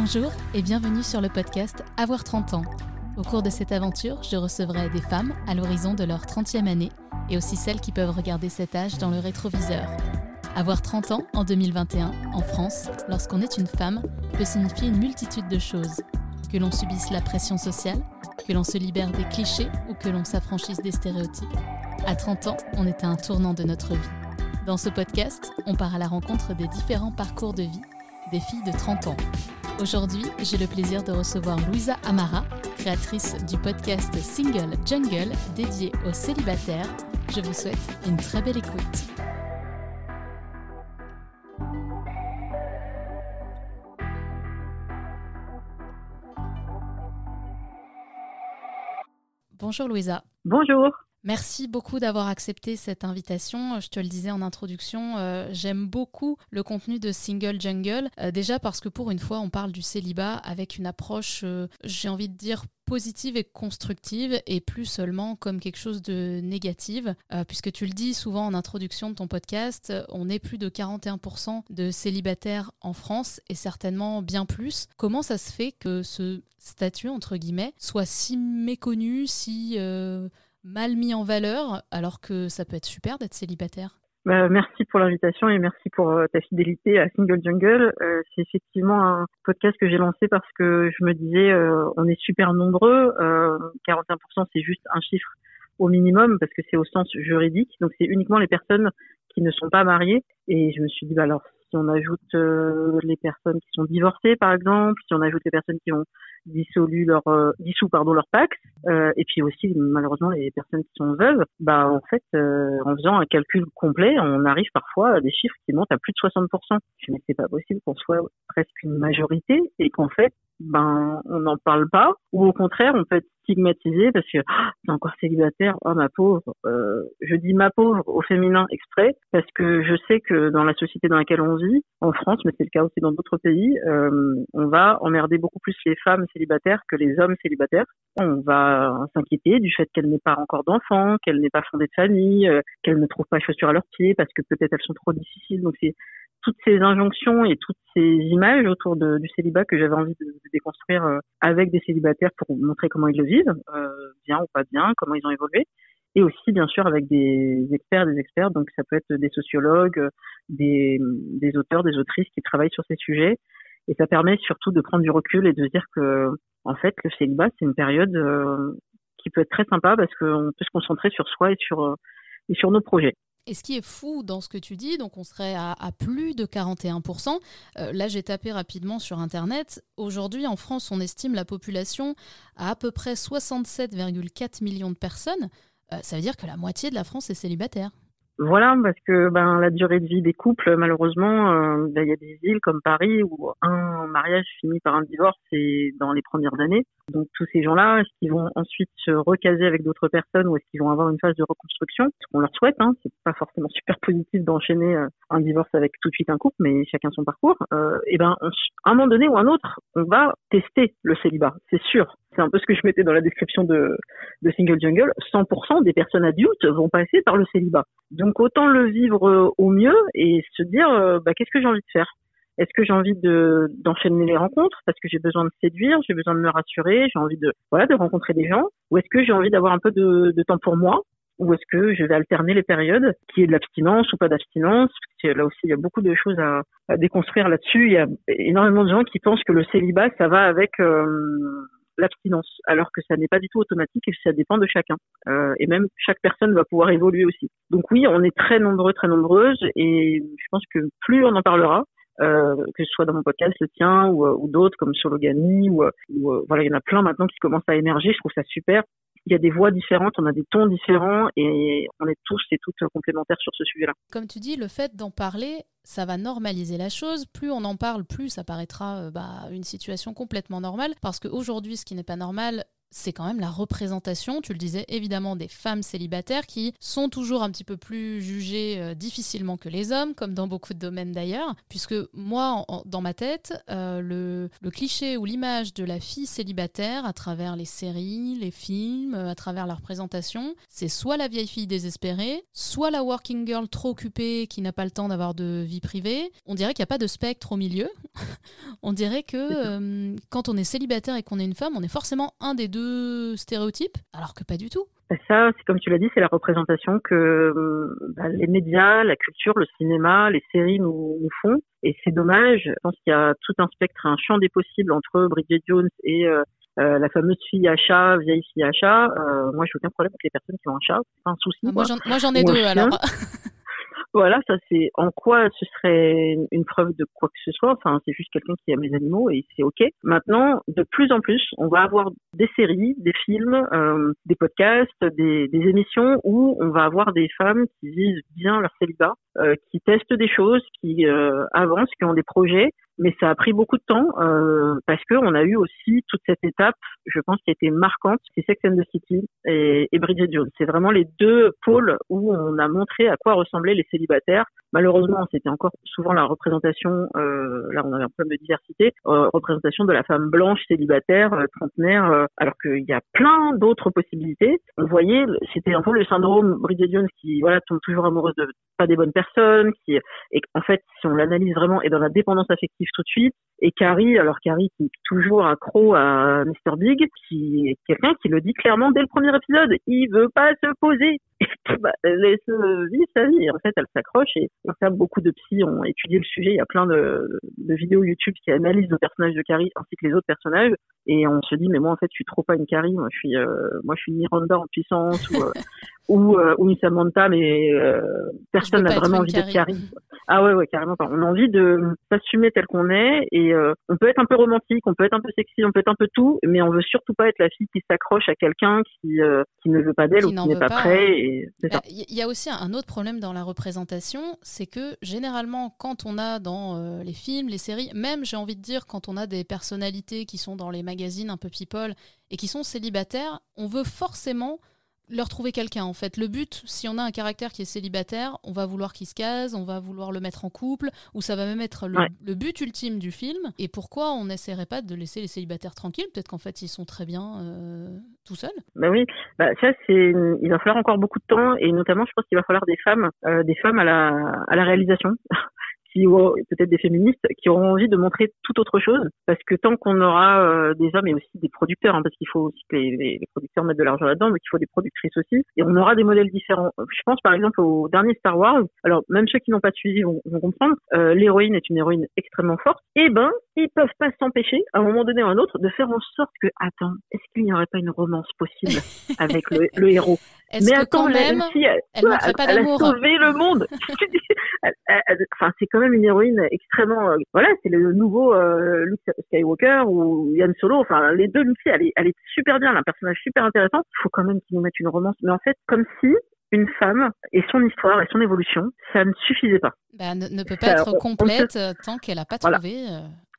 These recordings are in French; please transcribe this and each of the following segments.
Bonjour et bienvenue sur le podcast Avoir 30 ans. Au cours de cette aventure, je recevrai des femmes à l'horizon de leur 30e année et aussi celles qui peuvent regarder cet âge dans le rétroviseur. Avoir 30 ans en 2021, en France, lorsqu'on est une femme, peut signifier une multitude de choses. Que l'on subisse la pression sociale, que l'on se libère des clichés ou que l'on s'affranchisse des stéréotypes. À 30 ans, on est à un tournant de notre vie. Dans ce podcast, on part à la rencontre des différents parcours de vie des filles de 30 ans. Aujourd'hui, j'ai le plaisir de recevoir Louisa Amara, créatrice du podcast Single Jungle dédié aux célibataires. Je vous souhaite une très belle écoute. Bonjour Louisa. Bonjour. Merci beaucoup d'avoir accepté cette invitation. Je te le disais en introduction, euh, j'aime beaucoup le contenu de Single Jungle. Euh, déjà parce que pour une fois, on parle du célibat avec une approche, euh, j'ai envie de dire, positive et constructive et plus seulement comme quelque chose de négatif. puisque tu le dis souvent en introduction de ton podcast, on est plus de 41% de célibataires en France et certainement bien plus. Comment ça se fait que ce statut, entre guillemets, soit si méconnu, si mal mis en valeur, alors que ça peut être super d'être célibataire bah, merci pour l'invitation et merci pour euh, ta fidélité à Single Jungle. Euh, c'est effectivement un podcast que j'ai lancé parce que je me disais, euh, on est super nombreux. 41%, c'est juste un chiffre au minimum parce que c'est au sens juridique. Donc, c'est uniquement les personnes qui ne sont pas mariées. Et je me suis dit, bah alors, si on ajoute les personnes qui sont divorcées, par exemple, si on ajoute les personnes qui ont dissolu leur euh, dissous pardon leur Pax euh, et puis aussi malheureusement les personnes qui sont veuves bah en fait euh, en faisant un calcul complet on arrive parfois à des chiffres qui montent à plus de 60%. Je mais c'est pas possible qu'on soit presque une majorité et qu'en fait ben on n'en parle pas ou au contraire on peut être stigmatisé parce que ah, c'est encore célibataire oh ma pauvre euh, je dis ma pauvre au féminin exprès parce que je sais que dans la société dans laquelle on vit en France mais c'est le cas aussi dans d'autres pays euh, on va emmerder beaucoup plus les femmes célibataires que les hommes célibataires. On va s'inquiéter du fait qu'elles n'aient pas encore d'enfants qu'elles n'aient pas fondé de famille euh, qu'elles ne trouvent pas chaussures à leurs pieds parce que peut-être elles sont trop difficiles. Donc c'est toutes ces injonctions et toutes ces images autour de, du célibat que j'avais envie de, de déconstruire euh, avec des célibataires pour montrer comment ils le vivent, euh, bien ou pas bien, comment ils ont évolué, et aussi bien sûr avec des experts, des experts, donc ça peut être des sociologues, des, des auteurs, des autrices qui travaillent sur ces sujets, et ça permet surtout de prendre du recul et de se dire que en fait le célibat c'est une période euh, qui peut être très sympa parce qu'on peut se concentrer sur soi et sur euh, et sur nos projets. Et ce qui est fou dans ce que tu dis, donc on serait à, plus de 41%. Euh, là, j'ai tapé rapidement sur Internet. Aujourd'hui, en France, on estime la population à à peu près 67,4 millions de personnes. Euh, ça veut dire que la moitié de la France est célibataire. Voilà, parce que ben la durée de vie des couples, malheureusement, euh, ben, il y a des villes comme Paris où un mariage finit par un divorce et dans les premières années. Donc tous ces gens-là, est-ce qu'ils vont ensuite se recaser avec d'autres personnes ou est-ce qu'ils vont avoir une phase de reconstruction? Ce qu'on leur souhaite, hein, c'est pas forcément super positif d'enchaîner euh, un divorce avec tout de suite un couple, mais chacun son parcours. Euh, et ben, à un moment donné ou un autre, on va tester le célibat, c'est sûr c'est un peu ce que je mettais dans la description de, de Single Jungle, 100% des personnes adultes vont passer par le célibat. Donc autant le vivre euh, au mieux et se dire euh, bah, qu'est-ce que j'ai envie de faire? Est-ce que j'ai envie de d'enchaîner les rencontres parce que j'ai besoin de séduire, j'ai besoin de me rassurer, j'ai envie de voilà de rencontrer des gens? Ou est-ce que j'ai envie d'avoir un peu de, de temps pour moi? Ou est-ce que je vais alterner les périodes, qui est de l'abstinence ou pas d'abstinence? Là aussi, il y a beaucoup de choses à, à déconstruire là-dessus. Il y a énormément de gens qui pensent que le célibat, ça va avec euh, l'abstinence, alors que ça n'est pas du tout automatique et que ça dépend de chacun. Euh, et même chaque personne va pouvoir évoluer aussi. Donc oui, on est très nombreux, très nombreuses, et je pense que plus on en parlera, euh, que ce soit dans mon podcast, le tien, ou, ou d'autres comme sur l'ogami, ou, ou, voilà, il y en a plein maintenant qui commencent à émerger. Je trouve ça super il y a des voix différentes, on a des tons différents et on est tous et toutes complémentaires sur ce sujet-là. Comme tu dis, le fait d'en parler, ça va normaliser la chose. Plus on en parle, plus ça paraîtra euh, bah, une situation complètement normale. Parce qu'aujourd'hui, ce qui n'est pas normal, c'est quand même la représentation, tu le disais évidemment, des femmes célibataires qui sont toujours un petit peu plus jugées euh, difficilement que les hommes, comme dans beaucoup de domaines d'ailleurs, puisque moi, dans ma tête, euh, le, le, cliché ou l'image de la fille célibataire à travers les séries, les films, à travers la représentation, c'est soit la vieille fille désespérée, soit la working girl trop occupée qui n'a pas le temps d'avoir de vie privée. On dirait qu'il n'y a pas de spectre au milieu. on dirait que euh, quand on est célibataire et qu'on est une femme, on est forcément un des deux stéréotypes, alors que pas du tout. Ça, c'est comme tu l'as dit, c'est la représentation que euh, bah, les médias, la culture, le cinéma, les séries nous, font. Et c'est dommage. Je pense qu'il y a tout un spectre, un champ des possibles entre Bridget Jones et euh, la fameuse fille à chat, vieille fille à chat. moi, j'ai aucun problème avec les personnes qui ont un chat. C'est pas un souci. Ah, moi, j'en ai deux, alors. Voilà, ça c'est en quoi ce serait une preuve de quoi que ce soit. Enfin, c'est juste quelqu'un qui aime les animaux et c'est ok. Maintenant, de plus en plus, on va avoir des séries, des films, euh, des podcasts, des, émissions où on va avoir des femmes qui vivent bien leur célibat, euh, qui testent des choses, qui euh, avancent, qui ont des projets mais ça a pris beaucoup de temps euh, parce que on a eu aussi toute cette étape, je pense, qui a été marquante, c'est Sex and the City et Bridget Jones. C'est vraiment les deux pôles où on a montré à quoi ressemblaient les célibataires. Malheureusement, c'était encore souvent la représentation, euh, là on avait un problème de diversité, euh, représentation de la femme blanche célibataire, euh, trentenaire, euh, alors qu'il y a plein d'autres possibilités. On voyait, c'était un peu le syndrome Bridget Jones qui voilà tombe toujours amoureuse de pas des bonnes personnes, qui et en fait si on l'analyse vraiment est dans la dépendance affective tout de suite. Et Carrie, alors Carrie qui est toujours accro à Mr Big, qui est quelqu'un qui le dit clairement dès le premier épisode, il veut pas se poser. bah, elle laisse vivre sa vie. En fait, elle s'accroche et ça, beaucoup de psy ont étudié le sujet. Il y a plein de, vidéos YouTube qui analysent le personnage de Carrie ainsi que les autres personnages. Et on se dit, mais moi, en fait, je suis trop pas une Carrie. Moi, je suis, euh, moi, je suis Miranda en puissance euh, ou, euh, ou une Samantha, mais euh, personne n'a vraiment envie d'être Carrie. Ah ouais, ouais, carrément pas. On a envie de s'assumer tel qu'on est et euh, on peut être un peu romantique, on peut être un peu sexy, on peut être un peu tout, mais on veut surtout pas être la fille qui s'accroche à quelqu'un qui euh, qui ne veut pas d'elle ou qui n'est pas, prêt. Il bah, y a aussi un autre problème dans la représentation, c'est que généralement quand on a dans euh, les films, les séries, même j'ai envie de dire quand on a des personnalités qui sont dans les magazines un peu people et qui sont célibataires, on veut forcément leur trouver quelqu'un en fait. Le but, si on a un caractère qui est célibataire, on va vouloir qu'il se case, on va vouloir le mettre en couple, ou ça va même être le, but ultime du film. Et pourquoi on n'essaierait pas de laisser les célibataires tranquilles? Peut-être qu'en fait ils sont très bien euh, tout seuls. Bah oui, bah ça c'est, il va falloir encore beaucoup de temps et notamment je pense qu'il va falloir des femmes, euh, des femmes à la à la réalisation. Qui peut-être des féministes qui auront envie de montrer tout autre chose parce que tant qu'on aura euh, des hommes et aussi des producteurs hein, parce qu'il faut aussi que les, les, producteurs mettent de l'argent là-dedans mais qu'il faut des productrices aussi et on aura des modèles différents. Je pense par exemple au dernier Star Wars alors même ceux qui n'ont pas suivi vont, vont comprendre euh, l'héroïne est une héroïne extrêmement forte et ben ils peuvent pas s'empêcher à un moment donné ou à un autre de faire en sorte que attends est-ce qu'il n'y aurait pas une romance possible avec le, le héros? Mais attends, quand même, elle, elle, elle, pas elle a sauvé le monde. enfin, c'est quand même une héroïne extrêmement. Euh, voilà, c'est le nouveau euh, Luke Skywalker ou Yann Solo. Enfin, les deux, Lucy, elle est, elle est super bien, un personnage super intéressant. Il faut quand même qu'ils nous mettent une romance. Mais en fait, comme si une femme et son histoire et son évolution, ça ne suffisait pas. Bah, ne, peut pas être complète tant qu'elle n'a pas trouvé.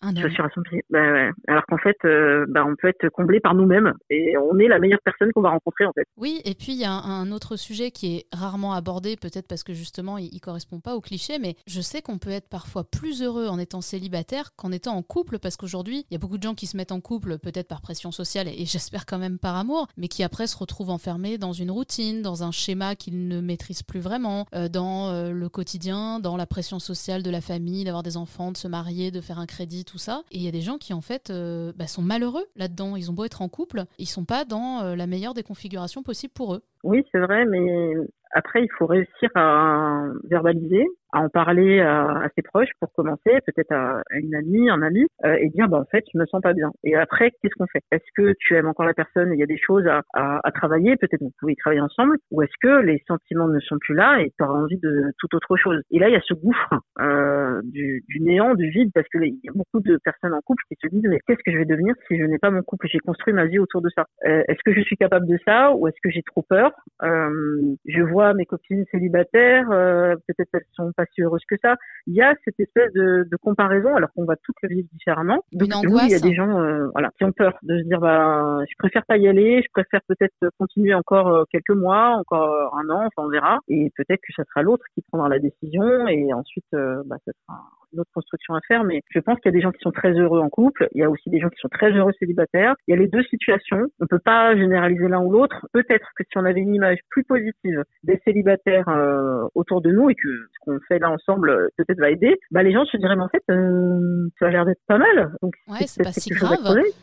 Je suis bah, ouais. Alors qu'en fait, euh, bah, on peut être comblé par nous-mêmes et on est la meilleure personne qu'on va rencontrer en fait. Oui, et puis il y a un, autre sujet qui est rarement abordé, peut-être parce que justement il, ne correspond pas au cliché, mais je sais qu'on peut être parfois plus heureux en étant célibataire qu'en étant en couple, parce qu'aujourd'hui il y a beaucoup de gens qui se mettent en couple, peut-être par pression sociale et, j'espère quand même par amour, mais qui après se retrouvent enfermés dans une routine, dans un schéma qu'ils ne maîtrisent plus vraiment, euh, dans euh, le quotidien, dans la pression sociale de la famille, d'avoir des enfants, de se marier, de faire un crédit ça. Et il y a des gens qui en fait euh, bah, sont malheureux là-dedans. Ils ont beau être en couple, ils sont pas dans euh, la meilleure des configurations possibles pour eux. Oui, c'est vrai, mais après, il faut réussir à verbaliser, à en parler à, ses proches pour commencer, peut-être à, une amie, un ami, euh, et dire bah en fait je me sens pas bien. Et après qu'est-ce qu'on fait? Est-ce que tu aimes encore la personne? Il y a des choses à, à, travailler, peut-être vous pouvez travailler ensemble, ou est-ce que les sentiments ne sont plus là et tu auras envie de toute autre chose? Et là il y a ce gouffre euh, du, du, néant, du vide, parce que il y a beaucoup de personnes en couple qui se disent mais qu'est-ce que je vais devenir si je n'ai pas mon couple? J'ai construit ma vie autour de ça. Euh, est-ce que je suis capable de ça? Ou est-ce que j'ai trop peur? Euh, Je vois mes copines célibataires, euh, peut-être elles sont pas si heureuses que ça. Il y a cette espèce de, de comparaison, alors qu'on va toutes le vivre différemment. Donc, oui, il y a des gens, euh, voilà, qui ont peur de se dire, bah, je préfère pas y aller, je préfère peut-être continuer encore euh, quelques mois, encore un an, enfin on verra. Et peut-être que ça sera l'autre qui prendra la décision, et ensuite, bah, ça sera une autre construction à faire. Mais je pense qu'il y a des gens qui sont très heureux en couple. Il y a aussi des gens qui sont très heureux célibataires. Il y a les deux situations. On peut pas généraliser l'un ou l'autre. Peut-être que si on avait une image plus positive des célibataires euh, autour de nous et que ce qu'on fait là ensemble euh, peut-être va aider, bah les gens se diraient mais en fait euh, ça a l'air d'être pas mal. Donc ouais, c'est pas si grave.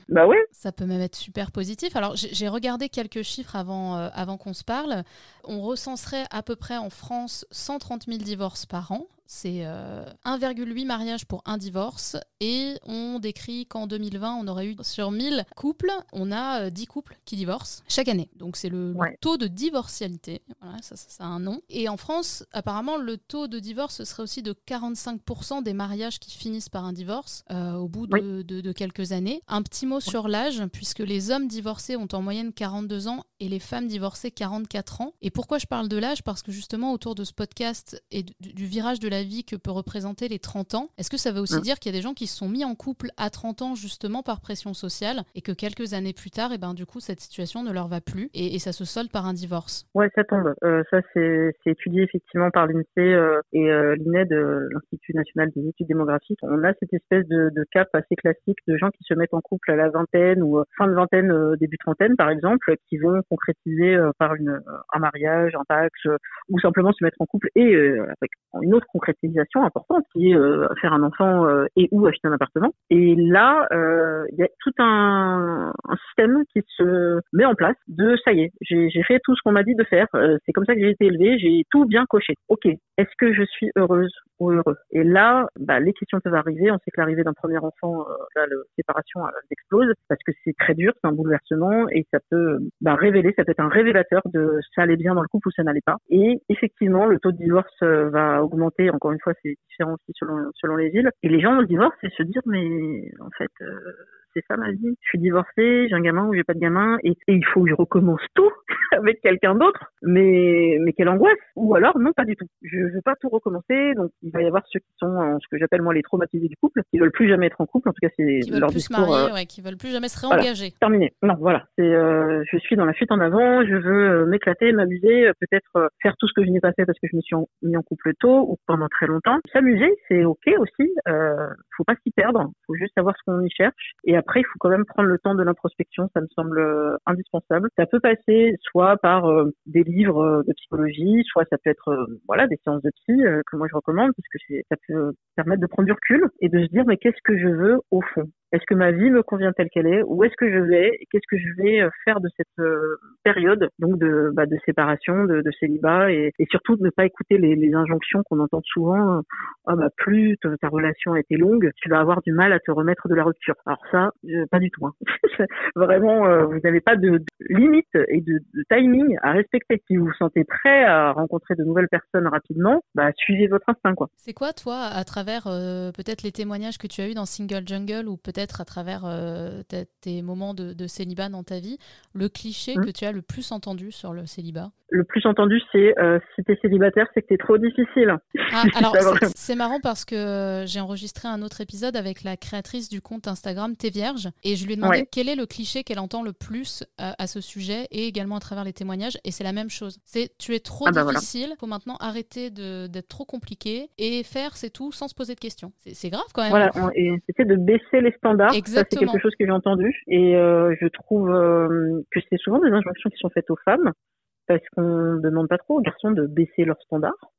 Bah ouais. Ça peut même être super positif. Alors j'ai regardé quelques chiffres avant avant qu'on se parle. On recenserait à peu près en France 130 000 divorces par an c'est 1,8 euh, mariages pour un divorce. Et on décrit qu'en 2020, on aurait eu sur 1000 couples, on a 10 euh, couples qui divorcent chaque année. Donc c'est le, taux de divorcialité. Voilà, ça, ça, a un nom. Et en France, apparemment, le taux de divorce serait aussi de 45% des mariages qui finissent par un divorce euh, au bout de, quelques années. Un petit mot sur l'âge, puisque les hommes divorcés ont en moyenne 42 ans et les femmes divorcées 44 ans. Et pourquoi je parle de l'âge? Parce que justement, autour de ce podcast et du virage de la vie que peut représenter les 30 ans, est-ce que ça veut aussi hein. dire qu'il y a des gens qui se sont mis en couple à 30 ans justement par pression sociale et que quelques années plus tard, et eh ben, du coup, cette situation ne leur va plus et, ça se solde par un divorce? Ouais, ça tombe. Euh, ça, c'est étudié effectivement par l'INSEE euh, et euh, l'INED, l'Institut national des études démographiques. On a cette espèce de, de, cap assez classique de gens qui se mettent en couple à la vingtaine ou fin de vingtaine, début trentaine, par exemple, qui vont concrétiser par une, un mariage, un pax, ou simplement se mettre en couple et avec une autre concrétisation importante qui est euh, faire un enfant euh, et ou acheter un appartement. Et là, euh, il y a tout un, un, système qui se met en place de ça y est, j'ai fait tout ce qu'on m'a dit de faire. c'est comme ça que j'ai été élevée, j'ai tout bien coché. Ok, est-ce que je suis heureuse ou heureux? Et là, bah, les questions peuvent arriver. On sait que l'arrivée d'un premier enfant, là, la séparation elle explose parce que c'est très dur, c'est un bouleversement et ça peut bah, révéler, ça peut être un révélateur de ça allait bien dans le couple ou ça n'allait pas. Effectivement, le taux de divorce va augmenter encore une fois, c'est différent aussi selon, selon les villes. Et les gens le divorce et se dire, mais en fait, euh, c'est ça ma vie. Je suis divorcée, j'ai un gamin ou j'ai pas de gamin, et, il faut que je recommence tout avec quelqu'un d'autre. Mais, mais quelle angoisse Ou alors, non, pas du tout. Je veux pas tout recommencer. Donc, il va y avoir ceux qui sont ce que j'appelle moi les traumatisés du couple, qui veulent plus jamais être en couple. En tout cas, c'est leur plus discours. Marier, euh, ouais, qui veulent plus jamais se réengager. terminé. Non, voilà. C'est, euh, je suis dans la fuite en avant. Je veux euh, m'éclater, m'amuser, peut-être faire tout ce que je n'ai pas fait parce que je me suis mis en couple tôt ou pendant très longtemps. S'amuser, c'est ok aussi. Euh, faut pas s'y perdre. Faut juste savoir ce qu'on y cherche. Et après, il faut quand même prendre le temps de l'introspection, ça me semble euh, indispensable. Ça peut passer soit par euh, des livres euh, de psychologie, soit ça peut être voilà des séances de psy que moi je recommande parce que ça peut permettre de prendre du recul et de se dire mais qu'est-ce que je veux au fond? Est-ce que ma vie me convient telle qu'elle est? Où est-ce que je vais? Qu'est-ce que je vais euh, faire de cette euh, période donc de, bah, de séparation, de, de célibat et, et, surtout de ne pas écouter les, les injonctions qu'on entend souvent. Ah bah plus ta relation a été longue, tu vas avoir du mal à te remettre de la rupture. Alors ça, pas du tout. Hein. Vraiment, euh, vous n'avez pas de, limite et de, timing à respecter. Si vous vous sentez prêt à rencontrer de nouvelles personnes rapidement, bah suivez votre instinct quoi. C'est quoi toi, à travers peut-être les témoignages que tu as eu dans Single Jungle ou peut-être à travers euh, tes moments de, célibat dans ta vie, le cliché mmh. que tu as le plus entendu sur le célibat Le plus entendu, c'est euh, si tu es célibataire, c'est que tu es trop difficile. Ah, alors, c'est marrant parce que euh, j'ai enregistré un autre épisode avec la créatrice du compte Instagram T'es Vierge et je lui ai demandé quel est le cliché qu'elle entend le plus à ce sujet et également à travers les témoignages. Et c'est la même chose. C'est tu es trop ah bah difficile, il faut maintenant arrêter d'être trop compliqué et faire c'est tout sans se poser de questions. C'est grave quand même. Voilà, et c'était de baisser les standards. Ça, c'est quelque chose que j'ai entendu. Et euh, je trouve euh, que c'est souvent des injonctions qui sont faites aux femmes, parce qu'on ne demande pas trop aux garçons de baisser leurs standards.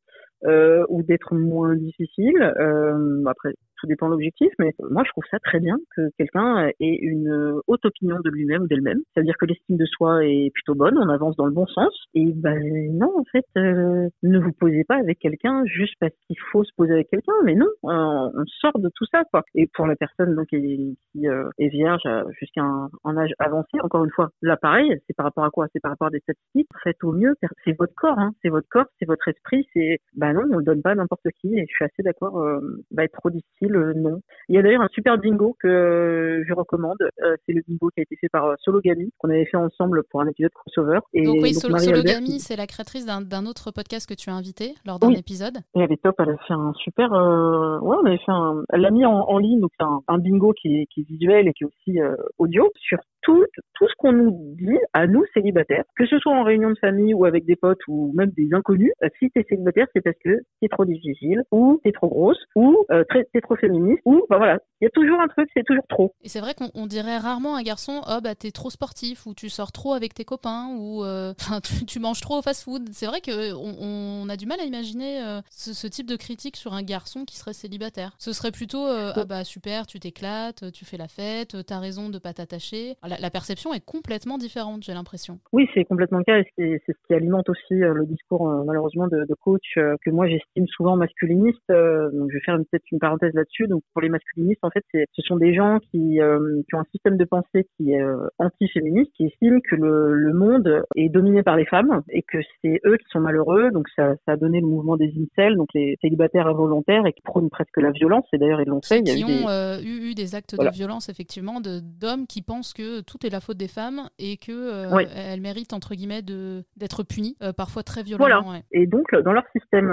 Euh, ou d'être moins difficile. Euh, après, tout dépend de l'objectif, mais moi je trouve ça très bien que quelqu'un ait une haute opinion de lui-même ou d'elle-même. C'est-à-dire que l'estime de soi est plutôt bonne, on avance dans le bon sens. Et ben non, en fait, euh, ne vous posez pas avec quelqu'un juste parce qu'il faut se poser avec quelqu'un, mais non, on, sort de tout ça, quoi. Et pour la personne donc qui, euh, est vierge jusqu'à un, âge avancé, encore une fois, là pareil, c'est par rapport à quoi? C'est par rapport à des statistiques. Faites au mieux, c'est votre corps, hein, c'est votre corps, c'est votre esprit, c'est ben non, on le donne pas n'importe qui. Et je suis assez d'accord, euh, va être trop difficile euh, non. Il y a d'ailleurs un super bingo que je recommande. c'est le bingo qui a été fait par Sologami, qu'on avait fait ensemble pour un épisode crossover. Et donc oui, Sologami, c'est la créatrice d'un autre podcast que tu as invité lors d'un épisode. Et elle est top, elle a fait un super... ouais, on avait fait un... Elle l'a mis en, ligne, donc c'est un, bingo qui est, qui est, visuel et qui est aussi audio, sur tout, tout ce qu'on nous dit à nous célibataires, que ce soit en réunion de famille ou avec des potes ou même des inconnus, euh, si t'es célibataire, c'est parce que t'es trop difficile, ou t'es trop grosse, ou euh, t'es trop féministe, ou bah voilà, il y a toujours un truc, c'est toujours trop. Et c'est vrai qu'on dirait rarement à un garçon, oh bah t'es trop sportif, ou tu sors trop avec tes copains, ou euh, tu, manges trop au fast-food. C'est vrai qu'on on a du mal à imaginer euh, ce, type de critique sur un garçon qui serait célibataire. Ce serait plutôt, ah bah super, tu t'éclates, tu fais la fête, t'as raison de pas t'attacher. La, perception est complètement différente, j'ai l'impression. Oui, c'est complètement le cas, et c'est ce qui alimente aussi le discours malheureusement de, de coach que moi j'estime souvent masculiniste. donc je vais faire peut-être une parenthèse là-dessus. Donc pour les masculinistes, en fait, ce sont des gens qui, euh, qui, ont un système de pensée qui est euh, anti-féministe, qui estiment que le, le, monde est dominé par les femmes et que c'est eux qui sont malheureux. Donc ça, ça, a donné le mouvement des incels, donc les célibataires involontaires et qui prônent presque la violence. Et d'ailleurs ils l'ont fait. Qui ont euh, eu, des actes de violence effectivement d'hommes qui pensent que tout est la faute des femmes et que elles méritent entre guillemets d'être punies, parfois très violemment. Voilà. Et donc dans leur système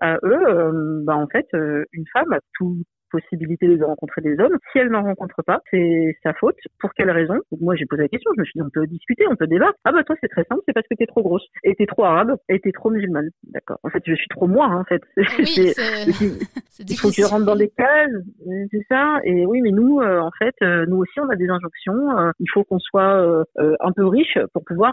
à eux, bah en fait une femme a tout possibilité de rencontrer des hommes. Si elle n'en rencontre pas, c'est sa faute. Pour quelle raison? Moi, j'ai posé la question. Je me suis dit, on peut discuter, on peut débattre. Ah bah toi, c'est très simple, c'est parce que t'es trop grosse, et t'es trop arabe, et t'es trop musulmane. D'accord. En fait, je suis trop moi, hein, en fait. Oui, il faut que je rentre dans des cases, c'est ça. Et oui, mais nous, euh, en fait, euh, nous aussi, on a des injonctions. Euh, il faut qu'on soit un peu riche pour pouvoir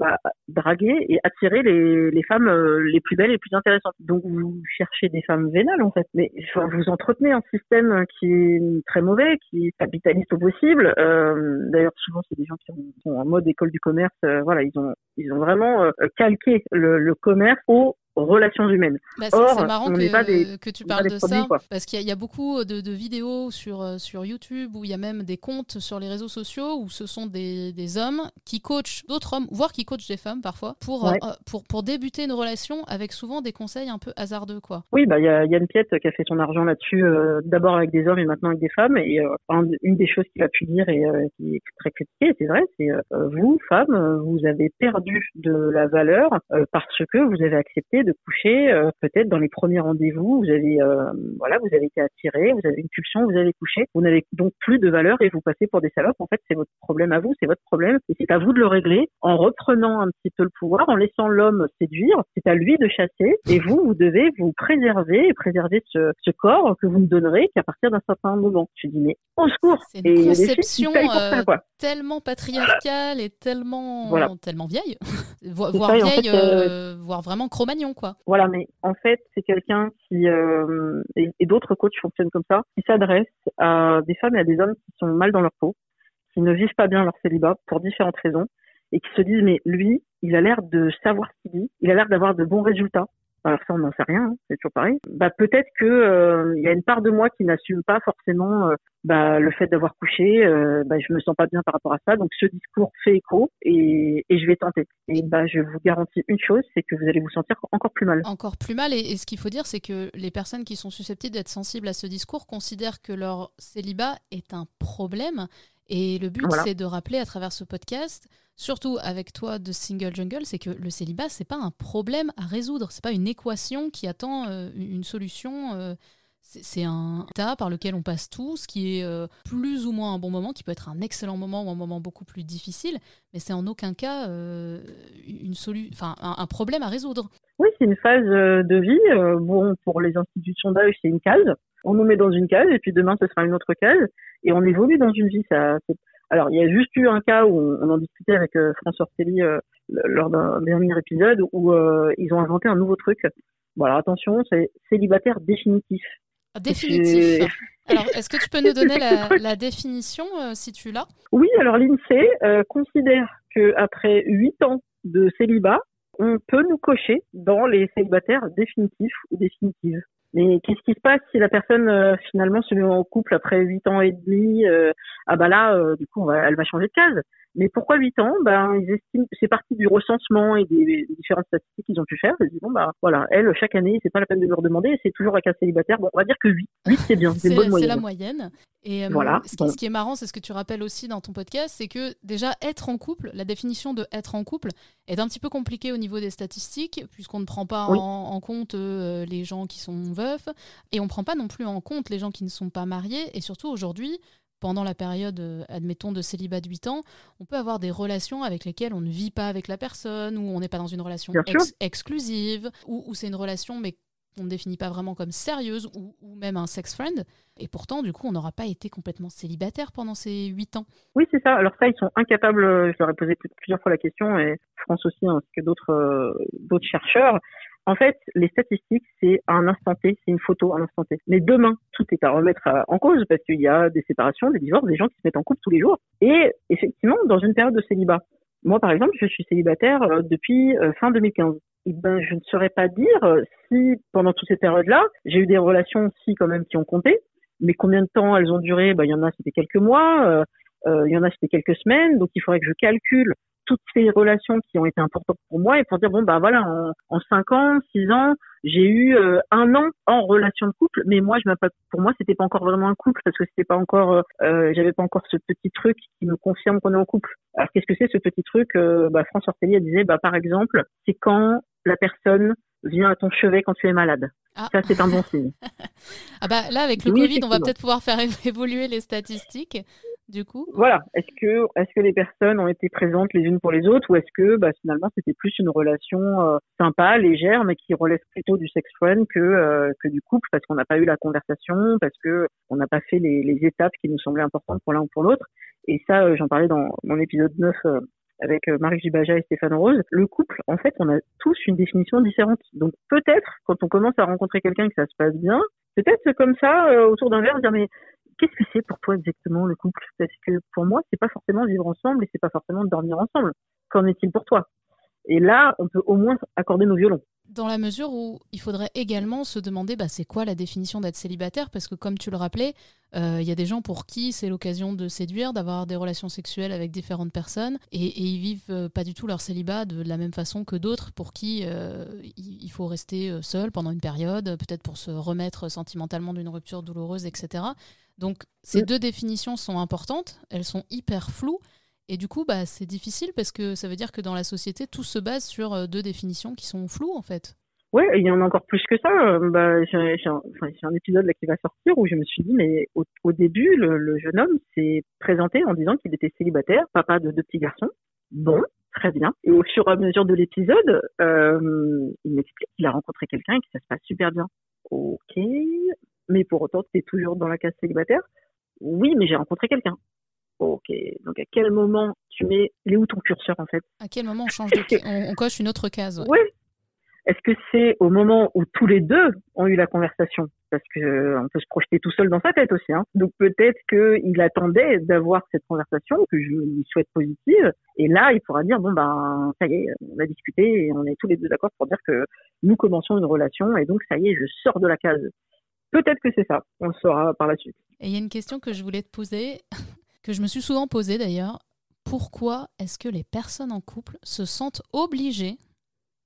bah, draguer et attirer les, les femmes les plus belles et les plus intéressantes. Donc, vous cherchez des femmes vénales, en fait. Mais vous entretenez un système qui est très mauvais, qui est capitaliste au possible. Euh, D'ailleurs, souvent, c'est des gens qui sont en mode école du commerce. Euh, voilà, ils ont ils ont vraiment euh, calqué le, le commerce au relations humaines. Bah, c'est marrant que, que, tu parles de ça, parce qu'il y, a beaucoup de, de, vidéos sur, euh, sur YouTube, où il y a même des comptes sur les réseaux sociaux, où ce sont des, des hommes qui coachent d'autres hommes, voire qui coachent des femmes parfois, pour, euh, pour, pour débuter une relation avec souvent des conseils un peu hasardeux. Quoi. Oui, bah, il y a Yann Piette qui a fait son argent là-dessus, euh, d'abord avec des hommes et maintenant avec des femmes, et une des choses qu'il a pu dire et qui est très critiquée, c'est vrai, c'est vous, femmes, vous avez perdu de la valeur parce que vous avez accepté de coucher, euh, peut-être dans les premiers rendez-vous, vous avez euh, voilà, vous avez été attiré, vous avez une pulsion, vous avez couché, vous n'avez donc plus de valeur et vous passez pour des salopes. En fait, c'est votre problème à vous, c'est votre problème et c'est à vous de le régler en reprenant un petit peu le pouvoir, en laissant l'homme séduire. C'est à lui de chasser et vous, vous devez vous préserver et préserver ce, ce corps que vous ne donnerez qu'à partir d'un certain moment. Je dis mais au secours. C'est une et conception euh, tellement patriarcale et tellement tellement vieille, voire vieille, voire vraiment cro-magnon quoi. Voilà, mais en fait, c'est quelqu'un qui, euh, et, d'autres coachs fonctionnent comme ça, qui s'adressent à des femmes et à des hommes qui sont mal dans leur peau, qui ne vivent pas bien leur célibat pour différentes raisons, et qui se disent, mais lui, il a l'air de savoir ce qu'il dit, il a l'air d'avoir de bons résultats, alors ça on n'en sait rien, hein, c'est toujours pareil. Bah peut-être que euh, il y a une part de moi qui n'assume pas forcément euh, bah, le fait d'avoir couché. Euh, bah, je me sens pas bien par rapport à ça, donc ce discours fait écho et, et je vais tenter. Et bah je vous garantis une chose, c'est que vous allez vous sentir encore plus mal. Encore plus mal. Et, ce qu'il faut dire, c'est que les personnes qui sont susceptibles d'être sensibles à ce discours considèrent que leur célibat est un problème. Et le but, c'est de rappeler à travers ce podcast surtout avec toi de Single Jungle, c'est que le célibat, c'est pas un problème à résoudre, c'est pas une équation qui attend euh, une solution. Euh, c'est un état par lequel on passe tous, qui est euh, plus ou moins un bon moment, qui peut être un excellent moment ou un moment beaucoup plus difficile, mais c'est en aucun cas une enfin un, problème à résoudre. Oui, c'est une phase de vie. bon, pour les institutions d'âge, c'est une case. On nous met dans une case et puis demain ce sera une autre case et on évolue dans une vie. Ça, alors, il y a juste eu un cas où on, en discutait avec euh, François Ortelli euh, lors d'un dernier épisode où euh, ils ont inventé un nouveau truc. Bon, alors attention, c'est célibataire définitif. Ah, définitif. Alors, est-ce que tu peux nous donner la, définition, si tu l'as? Oui, alors l'INSEE considère qu'après 8 ans de célibat, on peut nous cocher dans les célibataires définitifs ou définitives. Mais qu'est-ce qui se passe si la personne euh, finalement se met en couple après huit ans et demi euh, Ah bah là, euh, du coup, elle va changer de case. Mais pourquoi 8 ans? Ben ils estiment c'est parti du recensement et des, différentes statistiques qu'ils ont pu faire. Ils disent bon bah voilà, elle chaque année c'est pas la peine de leur demander, c'est toujours avec un célibataire. Bon, on va dire que 8, 8 c'est bien, c'est bonne moyenne. C'est la moyenne. Et euh, voilà. Ce qui, ce qui, est marrant, c'est ce que tu rappelles aussi dans ton podcast, c'est que déjà être en couple, la définition de être en couple est un petit peu compliquée au niveau des statistiques puisqu'on ne prend pas en, compte euh, les gens qui sont veufs et on prend pas non plus en compte les gens qui ne sont pas mariés et surtout aujourd'hui pendant la période, euh, admettons, de célibat de 8 ans, on peut avoir des relations avec lesquelles on ne vit pas avec la personne, ou on n'est pas dans une relation exclusive, ou, c'est une relation mais qu'on ne définit pas vraiment comme sérieuse, ou, même un sex friend. Et pourtant, du coup, on n'aura pas été complètement célibataire pendant ces 8 ans. Oui, c'est ça. Alors ça, ils sont incapables, euh, je leur ai posé plusieurs fois la question, et France aussi, ainsi que d'autres euh, d'autres chercheurs, en fait, les statistiques, c'est un instant T, c'est une photo un instant T. Mais demain, tout est à remettre en cause parce qu'il y a des séparations, des divorces, des gens qui se mettent en couple tous les jours. Et effectivement, dans une période de célibat. Moi, par exemple, je suis célibataire euh, depuis euh, fin 2015. Et ben, je ne saurais pas dire euh, si pendant toute cette période-là, j'ai eu des relations aussi quand même qui ont compté. Mais combien de temps elles ont duré? Ben, il y en a c'était quelques mois, il y en a c'était quelques semaines. Donc il faudrait que je calcule toutes ces relations qui ont été importantes pour moi et pour dire bon bah voilà en, en 5 ans, 6 ans, j'ai eu euh, un an en relation de couple, mais moi je pour moi c'était pas encore vraiment un couple parce que c'était pas encore euh, euh, j'avais pas encore ce petit truc qui me confirme qu'on est en couple. Alors qu'est-ce que c'est ce petit truc bah, France Ortelli disait bah par exemple, c'est quand la personne vient à ton chevet quand tu es malade. Ah. Ça, c'est un bon signe. ah bah là, avec le Covid, on va peut-être pouvoir faire évoluer les statistiques du coup Voilà. Est-ce que, est-ce que les personnes ont été présentes les unes pour les autres ou est-ce que bah, finalement c'était plus une relation euh, sympa, légère, mais qui relève plutôt du sex friend que, euh, que du couple parce qu'on n'a pas eu la conversation, parce que on n'a pas fait les, les, étapes qui nous semblaient importantes pour l'un ou pour l'autre? Et ça, euh, j'en parlais dans mon épisode 9 avec Marie Gibaja et Stéphane Rose, le couple, en fait, on a tous une définition différente. Donc peut-être, quand on commence à rencontrer quelqu'un que ça se passe bien, peut-être comme ça, autour d'un verre, dire mais qu'est-ce que c'est pour toi exactement le couple? Parce que pour moi, c'est pas forcément vivre ensemble et c'est pas forcément dormir ensemble. Qu'en est-il pour toi? Et là, on peut au moins accorder nos violons. Dans la mesure où il faudrait également se demander bah, c'est quoi la définition d'être célibataire? Parce que comme tu le rappelais, euh, il y a des gens pour qui c'est l'occasion de séduire, d'avoir des relations sexuelles avec différentes personnes et, et ils vivent euh, pas du tout leur célibat de la même façon que d'autres pour qui euh, il faut rester seul pendant une période, peut-être pour se remettre sentimentalement d'une rupture douloureuse, etc. Donc ces deux définitions sont importantes, elles sont hyper floues. Et du coup, bah, c'est difficile parce que ça veut dire que dans la société, tout se base sur euh, deux définitions qui sont floues en fait. Oui, il y en a encore plus que ça. Euh, bah, j'ai un, épisode qui va sortir où je me suis dit, mais au, début, le, jeune homme s'est présenté en disant qu'il était célibataire, papa de deux petits garçons. Bon, très bien. Et au fur et à mesure de l'épisode, euh, il m'explique qu'il a rencontré quelqu'un et que ça se passe super bien. Ok, mais pour autant, tu es toujours dans la case célibataire? Oui, mais j'ai rencontré quelqu'un. Ok, donc à quel moment tu mets, il est où ton curseur en fait? À quel moment on change de, on, coche une autre case Oui. Est-ce que c'est au moment où tous les deux ont eu la conversation? Parce que euh, on peut se projeter tout seul dans sa tête aussi. Hein. Donc peut-être qu'il attendait d'avoir cette conversation que je lui souhaite positive. Et là, il pourra dire bon ben ça y est, on a discuté et on est tous les deux d'accord pour dire que nous commençons une relation et donc ça y est, je sors de la case Peut-être que c'est ça, on le saura par la suite. Et il y a une question que je voulais te poser, que je me suis souvent posée d'ailleurs. Pourquoi est-ce que les personnes en couple se sentent obligées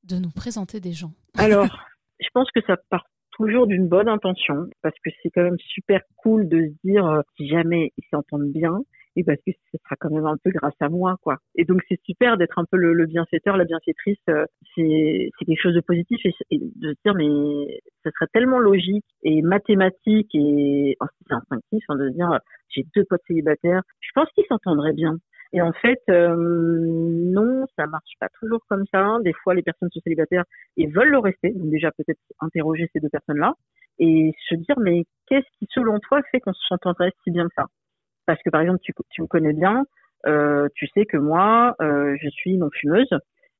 de nous présenter des gens? Alors, je pense que ça part toujours d'une bonne intention, parce que c'est quand même super cool de se dire euh, si jamais ils s'entendent bien, et parce que ce sera quand même un peu grâce à moi, quoi. Et donc c'est super d'être un peu le, bienfaiteur, la bienfaitrice. Euh, c'est quelque chose de positif et, de se dire mais ce serait tellement logique et mathématique et oh, c'est instinctif hein, de se dire j'ai deux potes célibataires. Je pense qu'ils s'entendraient bien. Et en fait, euh, non, ça marche pas toujours comme ça. Des fois, les personnes sont célibataires et veulent le rester. Donc déjà, peut-être interroger ces deux personnes-là et se dire, mais qu'est-ce qui, selon toi, fait qu'on s'entendrait si bien que ça? Parce que par exemple, tu, tu me connais bien, euh, tu sais que moi, euh, je suis non fumeuse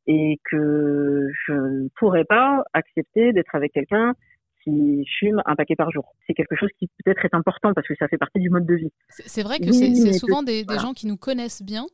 et que je ne pourrais pas accepter d'être avec quelqu'un qui fume un paquet par jour. C'est quelque chose qui peut-être est important parce que ça fait partie du mode de vie. C'est vrai que c'est souvent des, gens qui nous connaissent bien.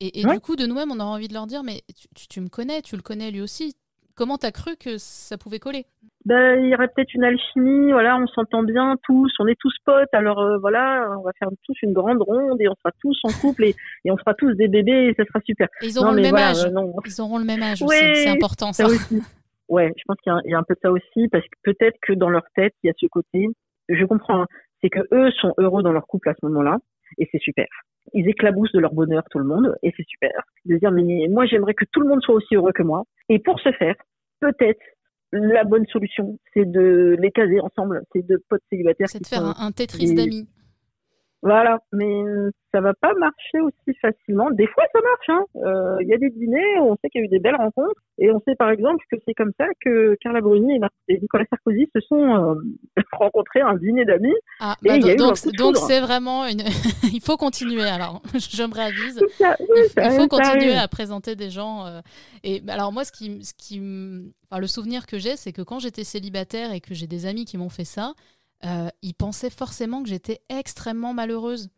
Et, du coup, de nous-mêmes, on aura envie de leur dire, mais tu, tu, me connais, tu le connais lui aussi, Comment t'as cru que ça pouvait coller? Ben, il y aurait peut-être une alchimie, voilà, on s'entend bien tous, on est tous potes, alors euh, voilà, on va faire tous une grande ronde et on sera tous en couple et, et on fera tous des bébés et ça sera super. ils auront le même âge. ils auront le même âge aussi, c'est important ça. aussi. Ouais, je pense qu'il y, y, a un peu de ça aussi parce que peut-être que dans leur tête, il y a ce côté, je comprends, hein, c'est que eux sont heureux dans leur couple à ce moment-là et c'est super. Ils éclaboussent de leur bonheur tout le monde et c'est super. De dire mais moi j'aimerais que tout le monde soit aussi heureux que moi et pour ce faire, peut-être la bonne solution, c'est de les caser ensemble, c'est de potes célibataires. C'est de faire un, Tetris d'amis. Voilà, mais ça va pas marcher aussi facilement. Des fois, ça marche. Hein. Euh, il y a des dîners où on sait qu'il y a eu des belles rencontres, et on sait par exemple que c'est comme ça que Carla Bruni et, Nicolas Sarkozy se sont euh, rencontrés à un dîner d'amis. Ah, bah, donc c'est vraiment une. il faut continuer. Alors, je me réavise. il, faut continuer à présenter des gens. Euh, et alors moi, ce qui, ce qui, enfin, le souvenir que j'ai, c'est que quand j'étais célibataire et que j'ai des amis qui m'ont fait ça euh, ils pensaient forcément que j'étais extrêmement malheureuse.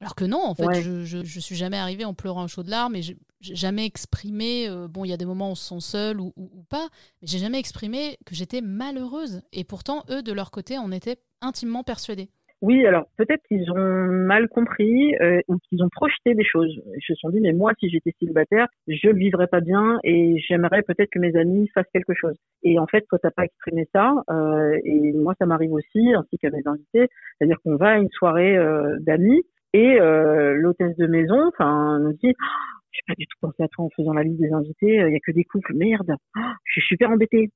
Alors que non, en fait, je, je, suis jamais arrivée en pleurant un chaud de larmes et j'ai jamais exprimé. Euh, bon, il y a des moments où on se sent seul ou, ou, pas, mais j'ai jamais exprimé que j'étais malheureuse. Et pourtant, eux, de leur côté, on était intimement persuadés. Oui, alors peut-être qu'ils ont mal compris euh, ou qu'ils ont projeté des choses. Ils se sont dit, mais moi, si j'étais célibataire, je le vivrais pas bien et j'aimerais peut-être que mes amis fassent quelque chose. Et en fait, toi, t'as pas exprimé ça. Euh, et moi, ça m'arrive aussi, ainsi qu'à mes invités. C'est-à-dire qu'on va à une soirée euh, d'amis et euh, l'hôtesse de maison, enfin, nous dit, oh, j'ai pas du tout pensé à toi en faisant la liste des invités. Il y a que des couples. Merde, oh, je suis super embêtée.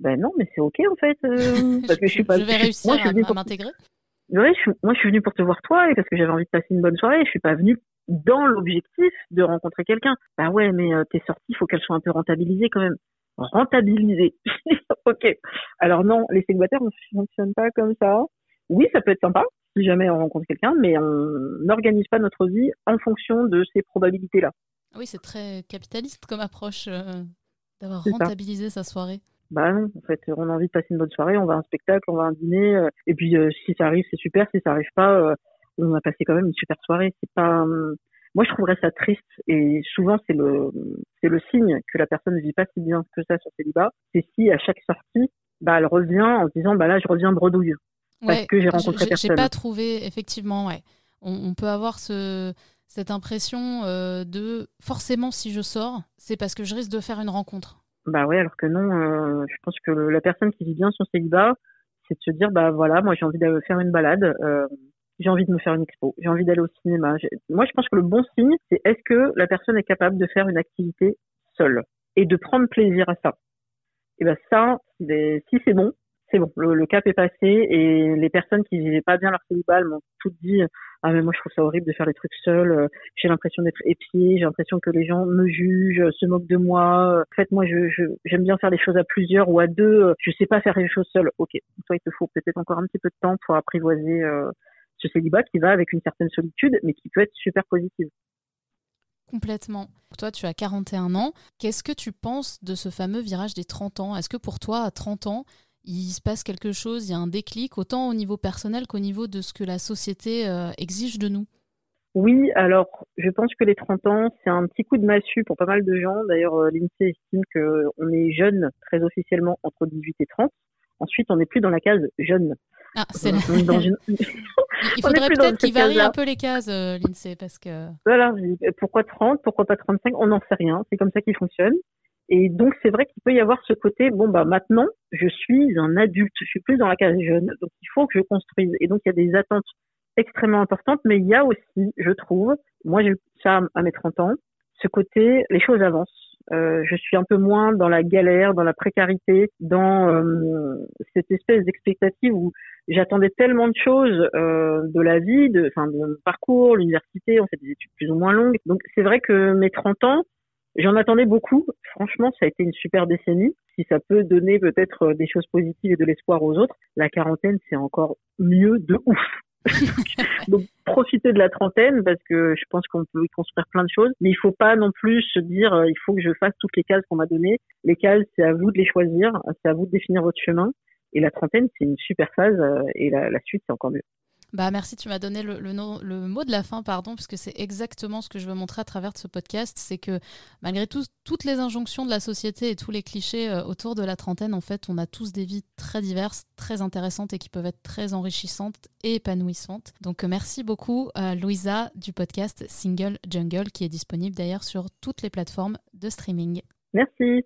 Ben non, mais c'est ok en fait. parce que je, suis pas. Je vais réussir à m'intégrer ouais, moi je suis venue pour te voir toi et parce que j'avais envie de passer une bonne soirée. Je suis pas venue dans l'objectif de rencontrer quelqu'un. Bah ouais, mais euh, tes sorties, il faut qu'elles soient un peu rentabilisées quand même. Rentabilisées. ok. Alors non, les célibataires ne fonctionnent pas comme ça. Oui, ça peut être sympa si jamais on rencontre quelqu'un, mais on n'organise pas notre vie en fonction de ces probabilités-là. Oui, c'est très capitaliste comme approche euh, d'avoir rentabilisé sa soirée. Bah non, en fait, on a envie de passer une bonne soirée, on va à un spectacle, on va à un dîner, euh, et puis euh, si ça arrive, c'est super. Si ça arrive pas, euh, on a passé quand même une super soirée. C'est pas, moi je trouverais ça triste, et souvent c'est le, c'est le signe que la personne ne vit pas si bien que ça sur célibat. C'est si à chaque sortie, bah elle revient en se disant, bah là je reviens bredouille parce que j'ai rencontré personne. J'ai pas trouvé, effectivement, ouais. On, on peut avoir ce cette impression de forcément si je sors, c'est parce que je risque de faire une rencontre. Bah ouais, alors que non, euh, je pense que la personne qui vit bien son célibat, c'est de se dire, bah voilà, moi j'ai envie d'aller faire une balade, euh, j'ai envie de me faire une expo, j'ai envie d'aller au cinéma. Moi je pense que le bon signe, c'est est-ce que la personne est capable de faire une activité seule et de prendre plaisir à ça? Et ben ça, si c'est bon, c'est bon, le, cap est passé et les personnes qui vivaient pas bien leur célibat m'ont toutes dit ah mais moi je trouve ça horrible de faire des trucs seuls, euh, j'ai l'impression d'être épié, j'ai l'impression que les gens me jugent, se moquent de moi. En fait moi je j'aime bien faire des choses à plusieurs ou à deux, je sais pas faire les choses seul. OK, toi il te faut peut-être encore un petit peu de temps pour apprivoiser euh, ce célibat qui va avec une certaine solitude mais qui peut être super positive. Complètement. Toi, tu as 41 ans. Qu'est-ce que tu penses de ce fameux virage des 30 ans? Est-ce que pour toi, à 30 ans, il se passe quelque chose, il y a un déclic, autant au niveau personnel qu'au niveau de ce que la société euh, exige de nous Oui, alors je pense que les 30 ans, c'est un petit coup de massue pour pas mal de gens. D'ailleurs, euh, l'INSEE estime qu'on est jeune très officiellement entre 18 et 30. Ensuite, on n'est plus dans la case jeune. Ah, c'est Il faudrait peut-être qu'il varie un peu les cases, euh, l'INSEE, parce que... Voilà, pourquoi 30, pourquoi pas 35 On n'en sait rien, c'est comme ça qu'il fonctionne. Et donc c'est vrai qu'il peut y avoir ce côté bon bah maintenant je suis un adulte, je suis plus dans la case jeune, donc il faut que je construise. Et donc il y a des attentes extrêmement importantes, mais il y a aussi, je trouve, moi j'ai ça à mes 30 ans, ce côté les choses avancent. Euh, je suis un peu moins dans la galère, dans la précarité, dans euh, cette espèce d'expectative où j'attendais tellement de choses euh, de la vie, de, enfin, de mon parcours, l'université, on fait des études plus ou moins longues. Donc c'est vrai que mes 30 ans, J'en attendais beaucoup. Franchement, ça a été une super décennie. Si ça peut donner peut-être euh, des choses positives et de l'espoir aux autres, la quarantaine, c'est encore mieux de ouf. Donc, profiter de la trentaine parce que je pense qu'on peut y construire plein de choses, mais il faut pas non plus se dire euh, il faut que je fasse toutes les cases qu'on m'a données. Les cases, c'est à vous de les choisir, c'est à vous de définir votre chemin. Et la trentaine, c'est une super phase euh, et la, la suite, c'est encore mieux. Bah merci, tu m'as donné le, le, mot de la fin, pardon, parce que c'est exactement ce que je veux montrer à travers de ce podcast, c'est que malgré tout, toutes les injonctions de la société et tous les clichés euh, autour de la trentaine, en fait, on a tous des vies très diverses, très intéressantes et qui peuvent être très enrichissantes et épanouissantes. Donc euh, merci beaucoup à Louisa du podcast Single Jungle, qui est disponible d'ailleurs sur toutes les plateformes de streaming. Merci.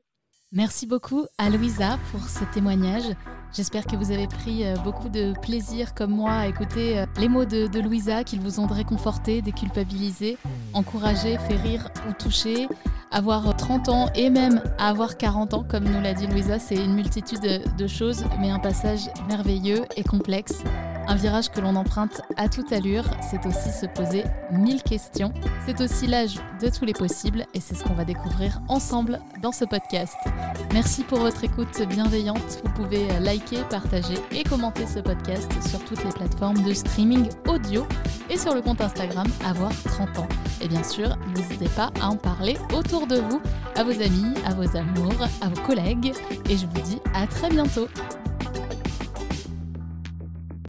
Merci beaucoup à Louisa pour ce témoignage. J'espère que vous avez pris euh, beaucoup de plaisir comme moi à écouter euh, les mots de, Louisa, qu'ils vous ont réconforté, déculpabilisé, encouragé, fait rire ou touché. Avoir 30 ans et même avoir 40 ans, comme nous l'a dit Louisa, c'est une multitude de choses, mais un passage merveilleux et complexe. Un virage que l'on emprunte à toute allure, c'est aussi se poser mille questions. C'est aussi l'âge de tous les possibles et c'est ce qu'on va découvrir ensemble dans ce podcast. Merci pour votre écoute bienveillante. Vous pouvez partager et commenter ce podcast sur toutes les plateformes de streaming audio et sur le compte Instagram avoir 30 ans. Et bien sûr, n'hésitez pas à en parler autour de vous, à vos amis, à vos amours, à vos collègues. Et je vous dis à très bientôt.